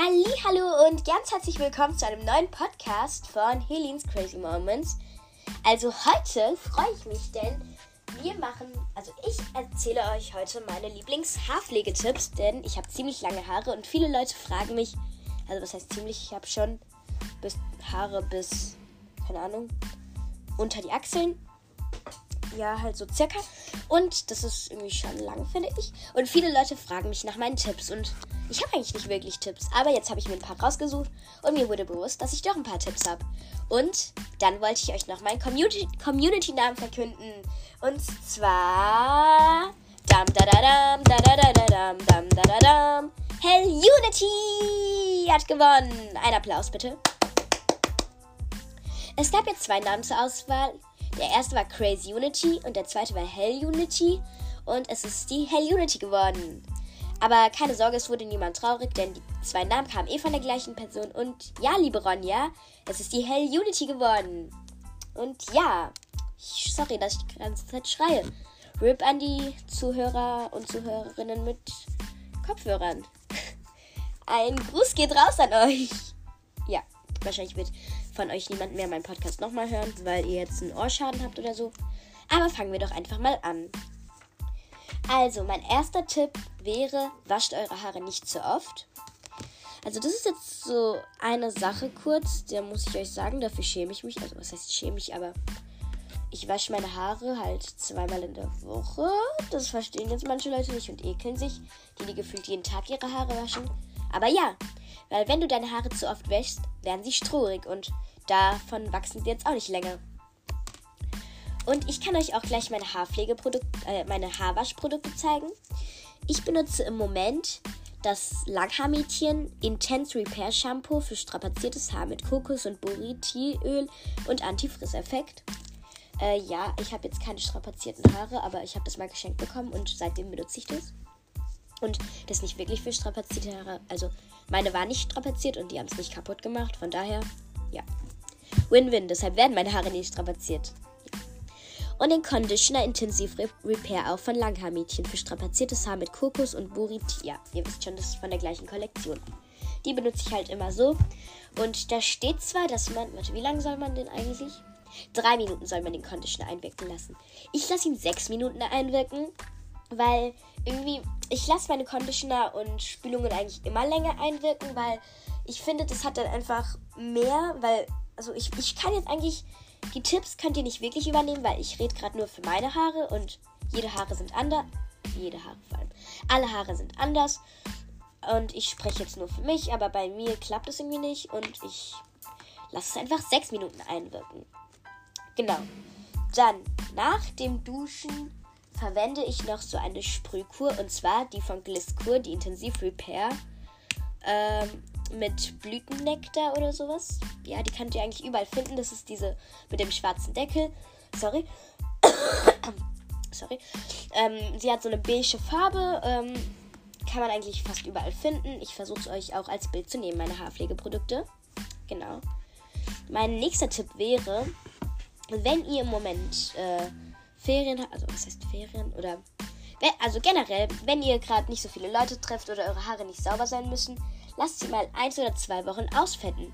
Hallo und ganz herzlich willkommen zu einem neuen Podcast von Helens Crazy Moments. Also heute freue ich mich, denn wir machen, also ich erzähle euch heute meine Lieblings-Haarpflegetipps, denn ich habe ziemlich lange Haare und viele Leute fragen mich, also was heißt ziemlich, ich habe schon bis Haare bis, keine Ahnung, unter die Achseln. Ja, halt so circa. Und das ist irgendwie schon lang, finde ich. Und viele Leute fragen mich nach meinen Tipps. Und ich habe eigentlich nicht wirklich Tipps. Aber jetzt habe ich mir ein paar rausgesucht. Und mir wurde bewusst, dass ich doch ein paar Tipps habe. Und dann wollte ich euch noch meinen Community-Namen Community verkünden. Und zwar. Dam da da dam da da da da dam dam da da dam. Hell Unity hat gewonnen. Ein Applaus bitte. Es gab jetzt zwei Namen zur Auswahl. Der erste war Crazy Unity und der zweite war Hell Unity. Und es ist die Hell Unity geworden. Aber keine Sorge, es wurde niemand traurig, denn die zwei Namen kamen eh von der gleichen Person. Und ja, liebe Ronja, es ist die Hell Unity geworden. Und ja, sorry, dass ich die ganze Zeit schreie. RIP an die Zuhörer und Zuhörerinnen mit Kopfhörern. Ein Gruß geht raus an euch. Wahrscheinlich wird von euch niemand mehr meinen Podcast nochmal hören, weil ihr jetzt einen Ohrschaden habt oder so. Aber fangen wir doch einfach mal an. Also, mein erster Tipp wäre, wascht eure Haare nicht zu oft. Also, das ist jetzt so eine Sache kurz, der muss ich euch sagen, dafür schäme ich mich. Also, was heißt schäme ich, aber ich wasche meine Haare halt zweimal in der Woche. Das verstehen jetzt manche Leute nicht und ekeln sich, die, die gefühlt jeden Tag ihre Haare waschen. Aber ja, weil wenn du deine Haare zu oft wäschst, werden sie strohrig und davon wachsen sie jetzt auch nicht länger. Und ich kann euch auch gleich meine Haarpflegeprodukte, äh, meine Haarwaschprodukte zeigen. Ich benutze im Moment das Langhaarmädchen Intense Repair Shampoo für strapaziertes Haar mit Kokos- und Boritiöl und Antifrisseffekt. Äh, ja, ich habe jetzt keine strapazierten Haare, aber ich habe das mal geschenkt bekommen und seitdem benutze ich das. Und das nicht wirklich für strapazierte Haare. Also meine waren nicht strapaziert und die haben es nicht kaputt gemacht. Von daher, ja. Win-win. Deshalb werden meine Haare nicht strapaziert. Und den Conditioner Intensive Repair auch von Langhaarmädchen für strapaziertes Haar mit Kokos und Borit. Ja, ihr wisst schon, das ist von der gleichen Kollektion. Die benutze ich halt immer so. Und da steht zwar, dass man. Warte, wie lange soll man den eigentlich? Drei Minuten soll man den Conditioner einwirken lassen. Ich lasse ihn sechs Minuten einwirken, weil irgendwie. Ich lasse meine Conditioner und Spülungen eigentlich immer länger einwirken, weil ich finde, das hat dann einfach mehr, weil. Also ich, ich kann jetzt eigentlich die Tipps könnt ihr nicht wirklich übernehmen, weil ich rede gerade nur für meine Haare und jede Haare sind anders. Jede Haare vor allem. Alle Haare sind anders. Und ich spreche jetzt nur für mich, aber bei mir klappt es irgendwie nicht und ich lasse es einfach sechs Minuten einwirken. Genau. Dann, nach dem Duschen verwende ich noch so eine Sprühkur und zwar die von Gliskur, die Intensiv Repair. Ähm, mit Blütennektar oder sowas. Ja, die könnt ihr eigentlich überall finden. Das ist diese mit dem schwarzen Deckel. Sorry. Sorry. Ähm, sie hat so eine beige Farbe. Ähm, kann man eigentlich fast überall finden. Ich versuche es euch auch als Bild zu nehmen, meine Haarpflegeprodukte. Genau. Mein nächster Tipp wäre, wenn ihr im Moment äh, Ferien also was heißt Ferien oder also generell, wenn ihr gerade nicht so viele Leute trefft oder eure Haare nicht sauber sein müssen, lasst sie mal eins oder zwei Wochen ausfetten.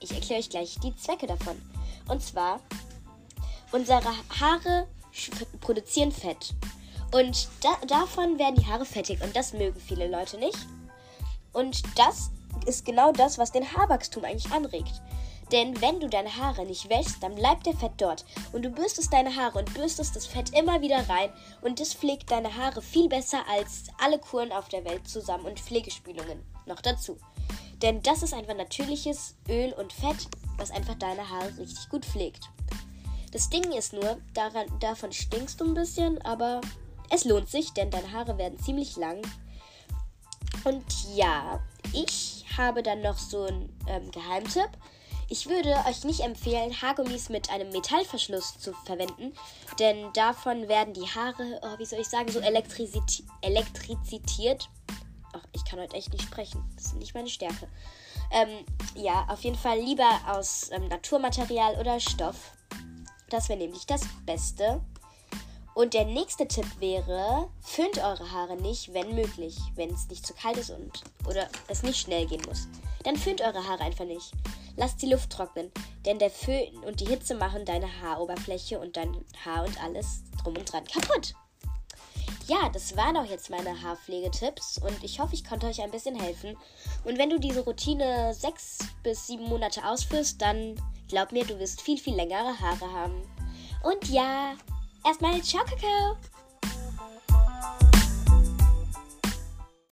Ich erkläre euch gleich die Zwecke davon. Und zwar, unsere Haare produzieren Fett. Und da, davon werden die Haare fettig und das mögen viele Leute nicht. Und das ist genau das, was den Haarwachstum eigentlich anregt. Denn wenn du deine Haare nicht wäschst, dann bleibt der Fett dort. Und du bürstest deine Haare und bürstest das Fett immer wieder rein. Und das pflegt deine Haare viel besser als alle Kuren auf der Welt zusammen und Pflegespülungen noch dazu. Denn das ist einfach natürliches Öl und Fett, was einfach deine Haare richtig gut pflegt. Das Ding ist nur, daran, davon stinkst du ein bisschen, aber es lohnt sich, denn deine Haare werden ziemlich lang. Und ja, ich habe dann noch so einen ähm, Geheimtipp. Ich würde euch nicht empfehlen, Haargummis mit einem Metallverschluss zu verwenden, denn davon werden die Haare, oh, wie soll ich sagen, so elektrizitiert Ach, ich kann heute echt nicht sprechen. Das ist nicht meine Stärke. Ähm, ja, auf jeden Fall lieber aus ähm, Naturmaterial oder Stoff. Das wäre nämlich das Beste. Und der nächste Tipp wäre, föhnt eure Haare nicht, wenn möglich, wenn es nicht zu kalt ist und oder es nicht schnell gehen muss. Dann föhnt eure Haare einfach nicht. Lasst die Luft trocknen, denn der Föhn und die Hitze machen deine Haaroberfläche und dein Haar und alles drum und dran kaputt. Ja, das waren auch jetzt meine Haarpflegetipps und ich hoffe, ich konnte euch ein bisschen helfen. Und wenn du diese Routine sechs bis sieben Monate ausführst, dann glaub mir, du wirst viel, viel längere Haare haben. Und ja, erstmal ciao, Kakao!